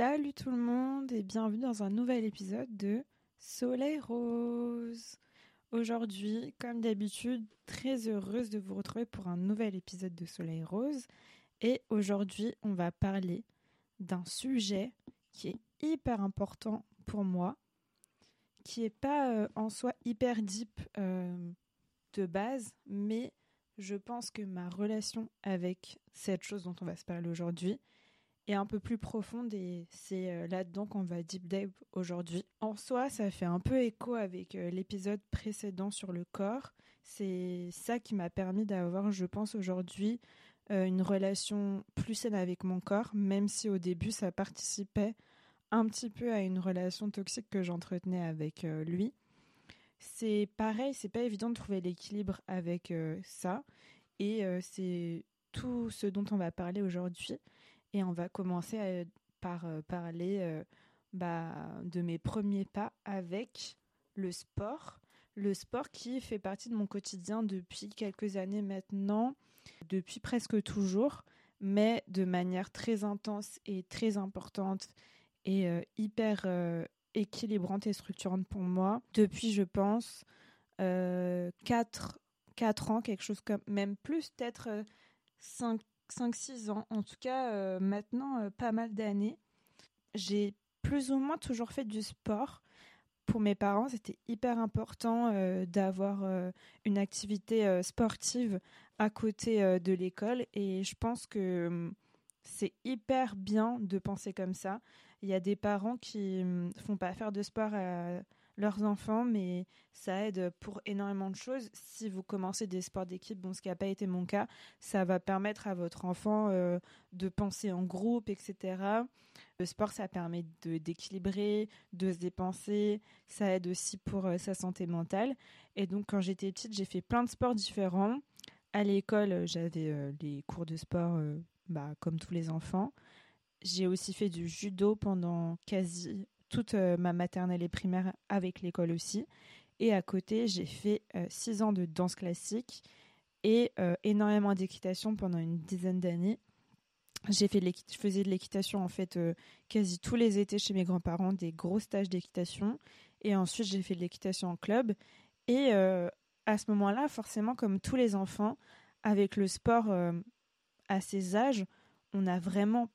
Salut tout le monde et bienvenue dans un nouvel épisode de Soleil Rose. Aujourd'hui, comme d'habitude, très heureuse de vous retrouver pour un nouvel épisode de Soleil Rose. Et aujourd'hui, on va parler d'un sujet qui est hyper important pour moi, qui n'est pas euh, en soi hyper deep euh, de base, mais je pense que ma relation avec cette chose dont on va se parler aujourd'hui est un peu plus profonde et c'est euh, là-dedans qu'on va deep dive aujourd'hui. En soi, ça fait un peu écho avec euh, l'épisode précédent sur le corps. C'est ça qui m'a permis d'avoir, je pense, aujourd'hui euh, une relation plus saine avec mon corps, même si au début ça participait un petit peu à une relation toxique que j'entretenais avec lui. C'est pareil, c'est pas évident de trouver l'équilibre avec ça et c'est tout ce dont on va parler aujourd'hui. Et on va commencer par euh, parler euh, bah, de mes premiers pas avec le sport. Le sport qui fait partie de mon quotidien depuis quelques années maintenant, depuis presque toujours, mais de manière très intense et très importante et euh, hyper équilibrante et structurante pour moi. Depuis, je pense, 4, 4 ans, quelque chose comme même plus, peut-être 5 5-6 ans, en tout cas euh, maintenant euh, pas mal d'années. J'ai plus ou moins toujours fait du sport. Pour mes parents, c'était hyper important euh, d'avoir une activité sportive à côté de l'école et je pense que hum, c'est hyper bien de penser comme ça. Il y a des parents qui hum, font pas faire de sport à leurs enfants, mais ça aide pour énormément de choses. Si vous commencez des sports d'équipe, bon, ce qui n'a pas été mon cas, ça va permettre à votre enfant euh, de penser en groupe, etc. Le sport, ça permet d'équilibrer, de, se dépenser, ça aide aussi pour euh, sa santé mentale. Et donc, quand j'étais petite, j'ai fait plein de sports différents. À l'école, j'avais euh, les cours de sport, bah, comme tous les enfants. J'ai aussi fait du judo pendant quasi toute euh, ma maternelle et primaire avec l'école aussi. Et à côté, j'ai fait euh, six ans de danse classique et euh, énormément d'équitation pendant une dizaine d'années. J'ai fait je faisais de l'équitation en fait quasi tous les étés chez mes grands-parents, des gros stages d'équitation. Et ensuite, j'ai fait de l'équitation en club. Et à ce moment-là, forcément, comme tous les enfants, avec le sport à ces âges, on a vraiment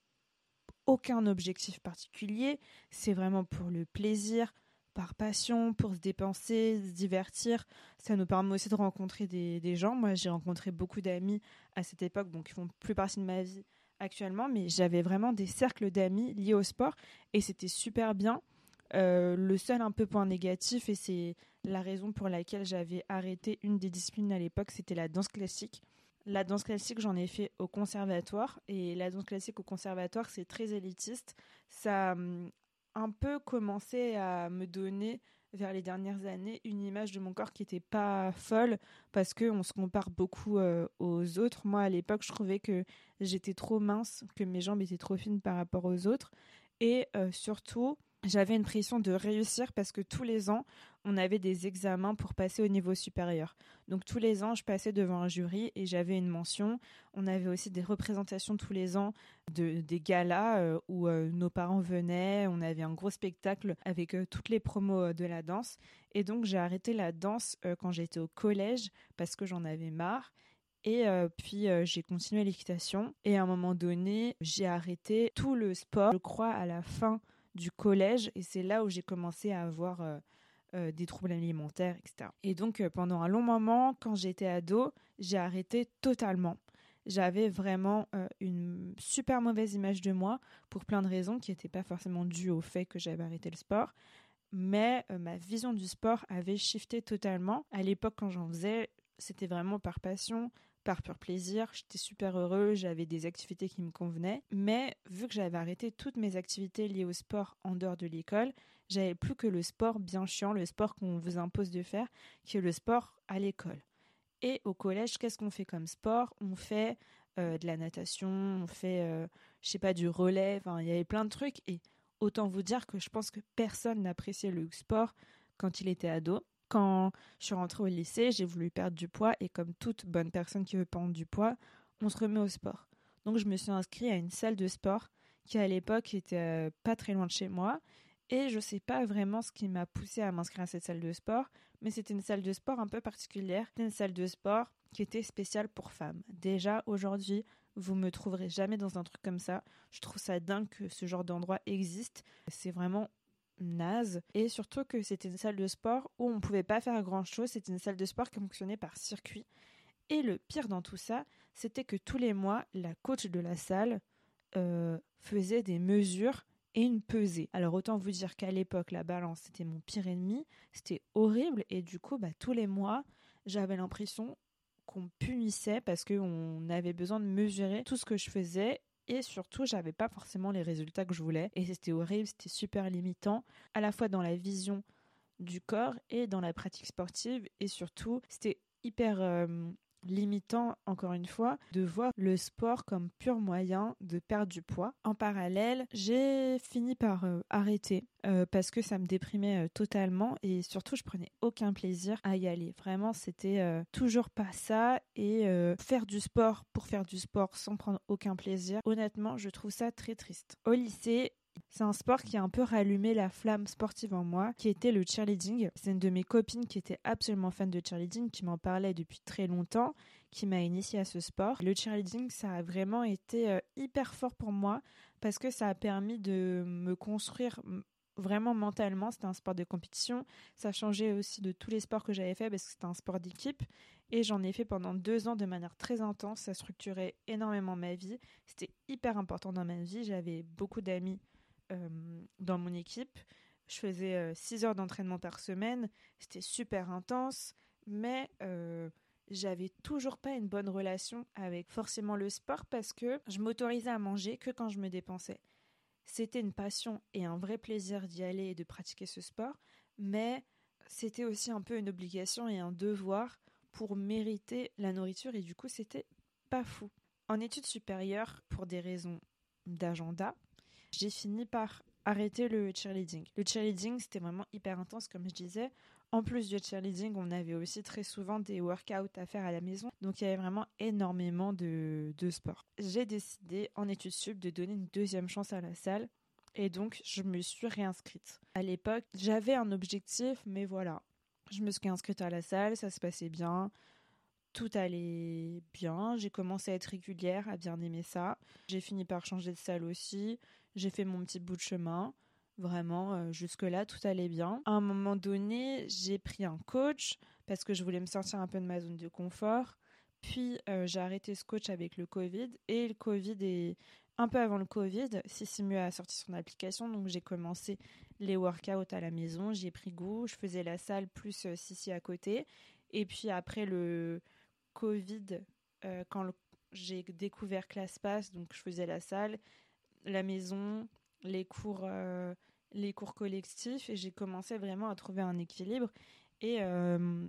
aucun objectif particulier, c'est vraiment pour le plaisir, par passion, pour se dépenser, se divertir. Ça nous permet aussi de rencontrer des, gens. Moi, j'ai rencontré beaucoup d'amis à cette époque, donc qui font plus partie de ma vie actuellement, mais j'avais vraiment des cercles d'amis liés au sport et c'était super bien. Euh, le seul un peu point négatif, et c'est la raison pour laquelle j'avais arrêté une des disciplines à l'époque, c'était la danse classique. La danse classique, j'en ai fait au conservatoire. Et la danse classique au conservatoire, c'est très élitiste. Ça a hum, un peu commencé à me donner, vers les dernières années, une image de mon corps qui n'était pas folle parce qu'on se compare beaucoup euh, aux autres. Moi, à l'époque, je trouvais que j'étais trop mince, que mes jambes étaient trop fines par rapport aux autres. Et euh, surtout, j'avais une pression de réussir parce que tous les ans, on avait des examens pour passer au niveau supérieur. Donc tous les ans, je passais devant un jury et j'avais une mention. On avait aussi des représentations tous les ans de des galas euh, où euh, nos parents venaient. On avait un gros spectacle avec euh, toutes les promos de la danse. Et donc j'ai arrêté la danse quand j'étais au collège parce que j'en avais marre. Et puis j'ai continué l'équitation. Et à un moment donné, j'ai arrêté tout le sport. Je crois à la fin du collège et c'est là où j'ai commencé à avoir euh, euh, des troubles alimentaires, etc. Et donc euh, pendant un long moment, quand j'étais ado, j'ai arrêté totalement. J'avais vraiment une super mauvaise image de moi pour plein de raisons qui n'étaient pas forcément dues au fait que j'avais arrêté le sport. Mais ma vision du sport avait shifté totalement. À l'époque, quand j'en faisais, c'était vraiment par passion, par pur plaisir. J'étais super heureux, j'avais des activités qui me convenaient. Mais vu que j'avais arrêté toutes mes activités liées au sport en dehors de l'école, j'avais plus que le sport bien chiant, le sport qu'on vous impose de faire, qui est le sport à l'école. Et au collège, qu'est-ce qu'on fait comme sport? On fait euh, de la natation, on fait, euh, je sais pas, du relais, il y avait plein de trucs. Et autant vous dire que je pense que personne n'appréciait le sport quand il était ado. Quand je suis rentrée au lycée, j'ai voulu perdre du poids et comme toute bonne personne qui veut perdre du poids, on se remet au sport. Donc je me suis inscrite à une salle de sport qui à l'époque était pas très loin de chez moi. Et je sais pas vraiment ce qui m'a poussé à m'inscrire à cette salle de sport, mais c'était une salle de sport un peu particulière. Une salle de sport qui était spéciale pour femmes. Déjà, aujourd'hui, vous me trouverez jamais dans un truc comme ça. Je trouve ça dingue que ce genre d'endroit existe. C'est vraiment naze. Et surtout que c'était une salle de sport où on ne pouvait pas faire grand chose. C'était une salle de sport qui fonctionnait par circuit. Et le pire dans tout ça, c'était que tous les mois, la coach de la salle euh, faisait des mesures et une pesée. Alors autant vous dire qu'à l'époque, la balance, c'était mon pire ennemi, c'était horrible, et du coup, bah, tous les mois, j'avais l'impression qu'on punissait parce qu'on avait besoin de mesurer tout ce que je faisais et surtout j'avais pas forcément les résultats que je voulais. Et c'était horrible, c'était super limitant à la fois dans la vision du corps et dans la pratique sportive. Et surtout c'était hyper euh, limitant, encore une fois, de voir le sport comme pur moyen de perdre du poids. En parallèle, j'ai fini par euh, arrêter euh, parce que ça me déprimait euh, totalement et surtout, je prenais aucun plaisir à y aller. Vraiment, c'était toujours pas ça et faire du sport pour faire du sport sans prendre aucun plaisir, honnêtement, je trouve ça très triste. Au lycée, c'est un sport qui a un peu rallumé la flamme sportive en moi, qui était le cheerleading. C'est une de mes copines qui était absolument fan de cheerleading, qui m'en parlait depuis très longtemps, qui m'a initié à ce sport. Le cheerleading, ça a vraiment été euh, hyper fort pour moi parce que ça a permis de me construire vraiment mentalement. C'était un sport de compétition. Ça changeait aussi de tous les sports que j'avais fait parce que c'était un sport d'équipe. Et j'en ai fait pendant deux ans de manière très intense. Ça structurait énormément ma vie. C'était hyper important dans ma vie. J'avais beaucoup d'amis dans mon équipe. Je faisais 6 euh, heures d'entraînement par semaine. C'était super intense, mais euh, j'avais toujours pas une bonne relation avec forcément le sport parce que je m'autorisais à manger que quand je me dépensais. C'était une passion et un vrai plaisir d'y aller et de pratiquer ce sport, mais c'était aussi un peu une obligation et un devoir pour mériter la nourriture et du coup c'était pas fou. En études supérieures, pour des raisons d'agenda, j'ai fini par arrêter le cheerleading. Le cheerleading, c'était vraiment hyper intense, comme je disais. En plus du cheerleading, on avait aussi très souvent des workouts à faire à la maison. Donc, il y avait vraiment énormément de, de sport. J'ai décidé, en études sup, de donner une deuxième chance à la salle. Et donc, je me suis réinscrite. À l'époque, j'avais un objectif, mais voilà. Je me suis inscrite à la salle, ça se passait bien tout allait bien. J'ai commencé à être régulière, à bien aimer ça. J'ai fini par changer de salle aussi. J'ai fait mon petit bout de chemin. Vraiment, euh, jusque-là, tout allait bien. À un moment donné, j'ai pris un coach parce que je voulais me sortir un peu de ma zone de confort. Puis, euh, j'ai arrêté ce coach avec le Covid. Et le Covid est un peu avant le Covid. Sissimue a sorti son application. Donc, j'ai commencé les workouts à la maison. J'ai pris goût. Je faisais la salle plus euh, Sissi à côté. Et puis, après le Covid, quand j'ai découvert ClassPass, donc je faisais la salle, la maison, les cours, euh, les cours collectifs et j'ai commencé vraiment à trouver un équilibre. Et euh,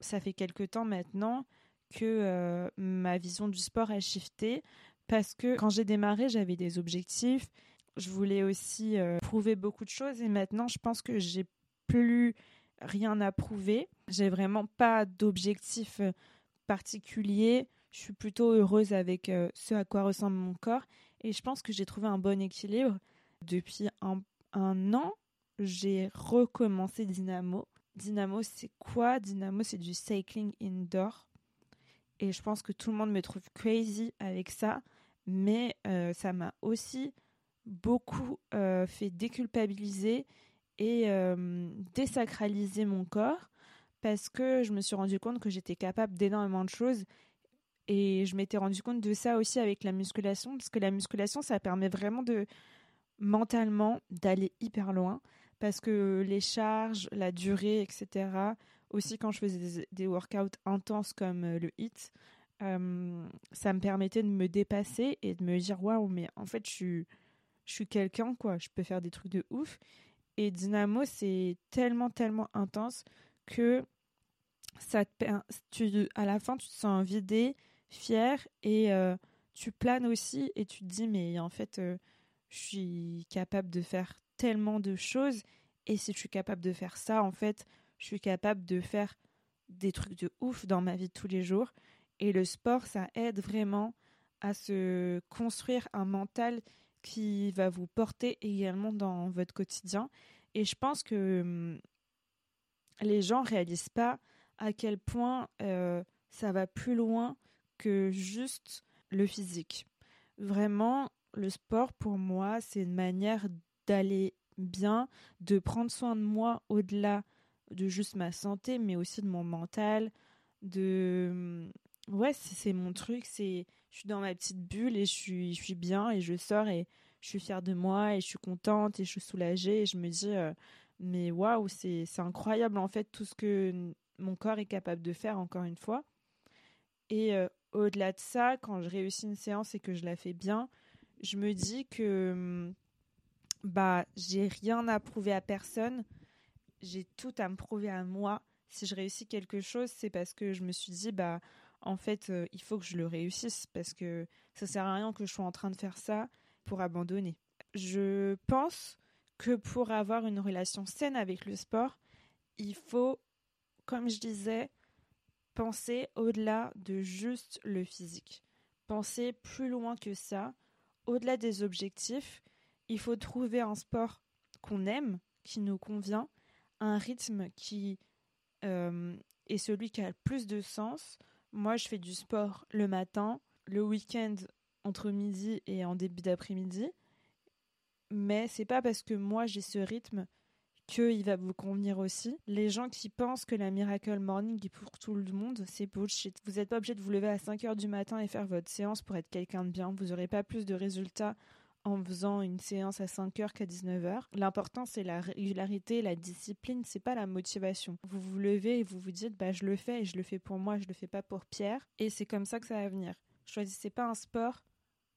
ça fait quelques temps maintenant que euh, ma vision du sport a shifté parce que quand j'ai démarré, j'avais des objectifs. Je voulais aussi prouver beaucoup de choses et maintenant, je pense que j'ai plus rien à prouver. J'ai vraiment pas d'objectif particulier. Je suis plutôt heureuse avec ce à quoi ressemble mon corps et je pense que j'ai trouvé un bon équilibre. Depuis un, an, j'ai recommencé Dynamo. Dynamo, c'est quoi? Dynamo, c'est du cycling indoor. Et je pense que tout le monde me trouve crazy avec ça. Mais euh, ça m'a aussi beaucoup euh, fait déculpabiliser et euh, désacraliser mon corps parce que je me suis rendu compte que j'étais capable d'énormément de choses et je m'étais rendu compte de ça aussi avec la musculation, parce que la musculation, ça permet vraiment de mentalement d'aller hyper loin, parce que les charges, la durée, etc. Aussi quand je faisais des, workouts intenses comme euh, le HIT, ça me permettait de me dépasser et de me dire waouh, mais en fait je suis, je suis quelqu'un quoi, je peux faire des trucs de ouf. Et Dynamo, c'est tellement, tellement intense que ça tu, à la fin, tu te sens vidé, fier et euh, tu planes aussi et tu te dis mais en fait euh, je suis capable de faire tellement de choses et si je suis capable de faire ça en fait je suis capable de faire des trucs de ouf dans ma vie de tous les jours et le sport ça aide vraiment à se construire un mental qui va vous porter également dans votre quotidien. Et je pense que hum, les gens réalisent pas à quel point euh, ça va plus loin que juste le physique. Vraiment, le sport pour moi, c'est une manière d'aller bien, de prendre soin de moi au-delà de juste ma santé, mais aussi de mon mental, de ouais, c'est mon truc, c'est je suis dans ma petite bulle et je suis je suis bien et je sors et je suis fière de moi et je suis contente et je suis soulagée et je me dis euh, mais waouh, c'est c'est incroyable en fait tout ce que mon corps est capable de faire encore une fois. Et euh, au-delà de ça, quand je réussis une séance et que je la fais bien, je me dis que hum, bah j'ai rien à prouver à personne, j'ai tout à me prouver à moi. Si je réussis quelque chose, c'est parce que je me suis dit bah en fait euh, il faut que je le réussisse parce que ça sert à rien que je sois en train de faire ça pour abandonner. Je pense que pour avoir une relation saine avec le sport, il faut, comme je disais, penser au-delà de juste le physique. Penser plus loin que ça, au-delà des objectifs, il faut trouver un sport qu'on aime, qui nous convient, un rythme qui euh, est celui qui a le plus de sens. Moi, je fais du sport le matin, le week-end entre midi et en début d'après-midi. Mais c'est pas parce que moi j'ai ce rythme qu'il va vous convenir aussi. Les gens qui pensent que la Miracle Morning est pour tout le monde, c'est bullshit. Vous n'êtes pas obligé de vous lever à 5 heures du matin et faire votre séance pour être quelqu'un de bien. Vous n'aurez pas plus de résultats en faisant une séance à 5 heures qu'à 19 heures. L'important, c'est la régularité, la discipline, c'est pas la motivation. Vous vous levez et vous vous dites, bah, je le fais et je le fais pour moi, je le fais pas pour Pierre. Et c'est comme ça que ça va venir. Choisissez pas un sport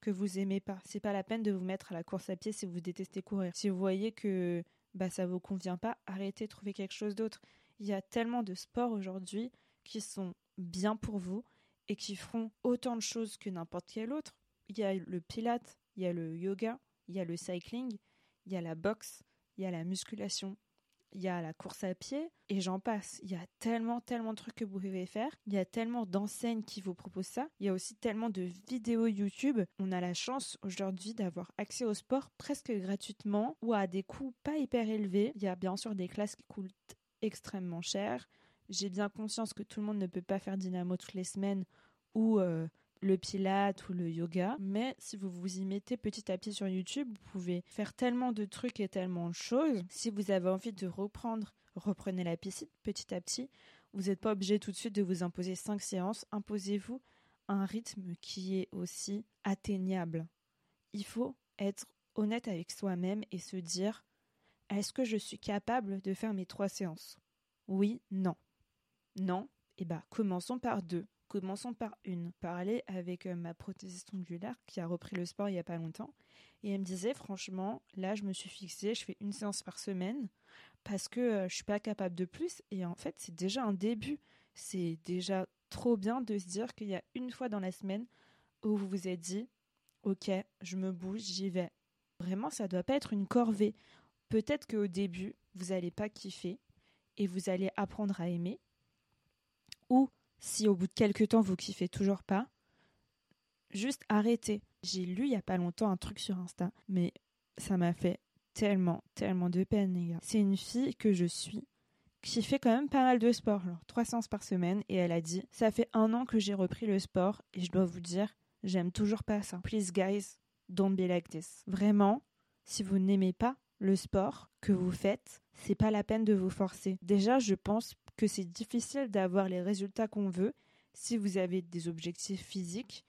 que vous aimez pas. C'est pas la peine de vous mettre à la course à pied si vous détestez courir. Si vous voyez que bah ça vous convient pas, arrêtez, trouvez quelque chose d'autre. Il y a tellement de sports aujourd'hui qui sont bien pour vous et qui feront autant de choses que n'importe quel autre. Il y a le pilate, il y a le yoga, il y a le cycling, il y a la boxe, il y a la musculation, il y a la course à pied et j'en passe. Il y a tellement, tellement de trucs que vous pouvez faire. Il y a tellement d'enseignes qui vous proposent ça. Il y a aussi tellement de vidéos YouTube. On a la chance aujourd'hui d'avoir accès au sport presque gratuitement ou à des coûts pas hyper élevés. Il y a bien sûr des classes qui coûtent extrêmement cher. J'ai bien conscience que tout le monde ne peut pas faire dynamo toutes les semaines ou euh, le pilate ou le yoga. Mais si vous vous y mettez petit à petit sur YouTube, vous pouvez faire tellement de trucs et tellement de choses. Si vous avez envie de reprendre, reprenez la piscine petit à petit. Vous n'êtes pas obligé tout de suite de vous imposer cinq séances. Imposez-vous un rythme qui est aussi atteignable. Il faut être honnête avec soi-même et se dire est-ce que je suis capable de faire mes trois séances? Oui, non. Non, eh bah commençons par deux. Commençons par une. Parler avec euh, ma prothésiste ongulaire qui a repris le sport il n'y a pas longtemps. Et elle me disait, franchement, là, je me suis fixée, je fais une séance par semaine parce que je euh, je suis pas capable de plus. Et en fait, c'est déjà un début. C'est déjà trop bien de se dire qu'il y a une fois dans la semaine où vous vous êtes dit, ok, je me bouge, j'y vais. Vraiment, ça doit pas être une corvée. Peut-être qu'au début, vous n'allez pas kiffer et vous allez apprendre à aimer. Ou si au bout de quelques temps vous kiffez toujours pas, juste arrêtez. J'ai lu il y a pas longtemps un truc sur Insta, mais ça m'a fait tellement, tellement de peine, les gars. C'est une fille que je suis qui fait quand même pas mal de sport, trois séances par semaine, et elle a dit Ça fait un an que j'ai repris le sport, et je dois vous dire, j'aime toujours pas ça. Please, guys, don't be like this. Vraiment, si vous n'aimez pas le sport que vous faites, c'est pas la peine de vous forcer. Déjà, je pense que c'est difficile d'avoir les résultats qu'on veut si vous avez des objectifs physiques,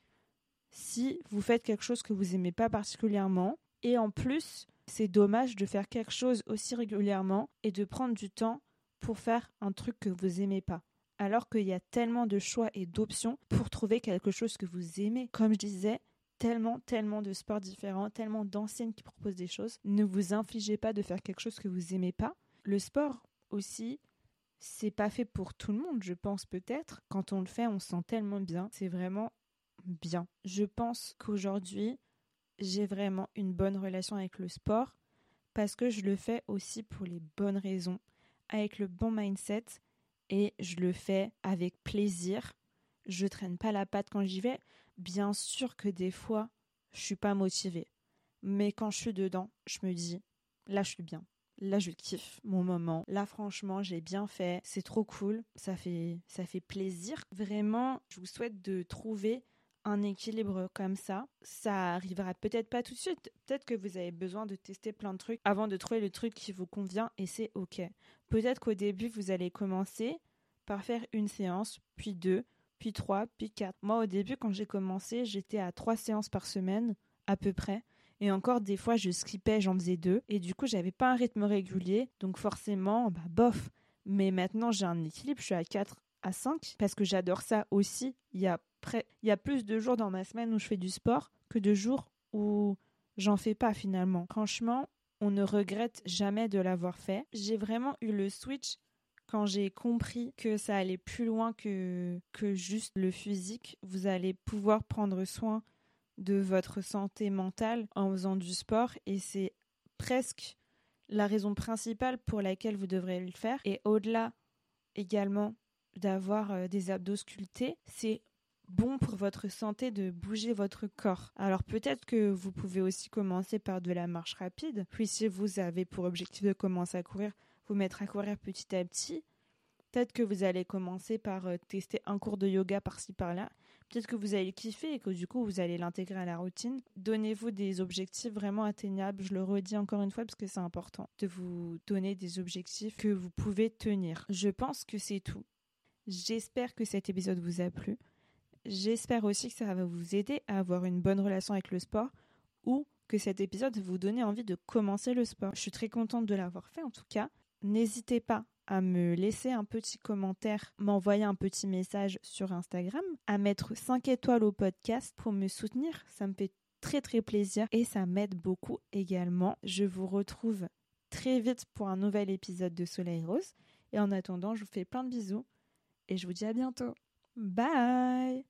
si vous faites quelque chose que vous n'aimez pas particulièrement. Et en plus, c'est dommage de faire quelque chose aussi régulièrement et de prendre du temps pour faire un truc que vous n'aimez pas. Alors qu'il y a tellement de choix et d'options pour trouver quelque chose que vous aimez. Comme je disais, tellement, tellement de sports différents, tellement d'enseignes qui proposent des choses. Ne vous infligez pas de faire quelque chose que vous n'aimez pas. Le sport aussi, c'est pas fait pour tout le monde, je pense peut-être. Quand on le fait, on se sent tellement bien. C'est vraiment bien. Je pense qu'aujourd'hui, j'ai vraiment une bonne relation avec le sport parce que je le fais aussi pour les bonnes raisons, avec le bon mindset et je le fais avec plaisir. Je traîne pas la patte quand j'y vais. Bien sûr que des fois, je suis pas motivée. Mais quand je suis dedans, je me dis, là, je suis bien. Là, je kiffe mon moment. Là, franchement, j'ai bien fait. C'est trop cool. Ça fait, ça fait plaisir. Vraiment, je vous souhaite de trouver un équilibre comme ça. Ça arrivera peut-être pas tout de suite. Peut-être que vous avez besoin de tester plein de trucs avant de trouver le truc qui vous convient et c'est OK. Peut-être qu'au début, vous allez commencer par faire une séance, puis deux, puis trois, puis quatre. Moi, au début, quand j'ai commencé, j'étais à trois séances par semaine, à peu près. Et encore, des fois, je skippais, j'en faisais deux. Et du coup, j'avais pas un rythme régulier. Donc, forcément, bah, bof. Mais maintenant, j'ai un équilibre. Je suis à 4 à 5 parce que j'adore ça aussi. Il y a il y a plus de jours dans ma semaine où je fais du sport que de jours où j'en fais pas finalement. Franchement, on ne regrette jamais de l'avoir fait. J'ai vraiment eu le switch quand j'ai compris que ça allait plus loin que, que juste le physique. Vous allez pouvoir prendre soin de votre santé mentale en faisant du sport et c'est presque la raison principale pour laquelle vous devrez le faire. Et au-delà également d'avoir euh, des abdos sculptés, c'est bon pour votre santé de bouger votre corps. Alors peut-être que vous pouvez aussi commencer par de la marche rapide, puis si vous avez pour objectif de commencer à courir, vous mettre à courir petit à petit. Peut-être que vous allez commencer par euh, tester un cours de yoga par-ci par-là. Peut-être que vous allez kiffer et que du coup vous allez l'intégrer à la routine. Donnez-vous des objectifs vraiment atteignables. Je le redis encore une fois parce que c'est important de vous donner des objectifs que vous pouvez tenir. Je pense que c'est tout. J'espère que cet épisode vous a plu. J'espère aussi que ça va vous aider à avoir une bonne relation avec le sport ou que cet épisode vous donner envie de commencer le sport. Je suis très contente de l'avoir fait en tout cas. N'hésitez pas à me laisser un petit commentaire, m'envoyer un petit message sur Instagram, à mettre 5 étoiles au podcast pour me soutenir. Ça me fait très très plaisir et ça m'aide beaucoup également. Je vous retrouve très vite pour un nouvel épisode de Soleil Rose. Et en attendant, je vous fais plein de bisous et je vous dis à bientôt. Bye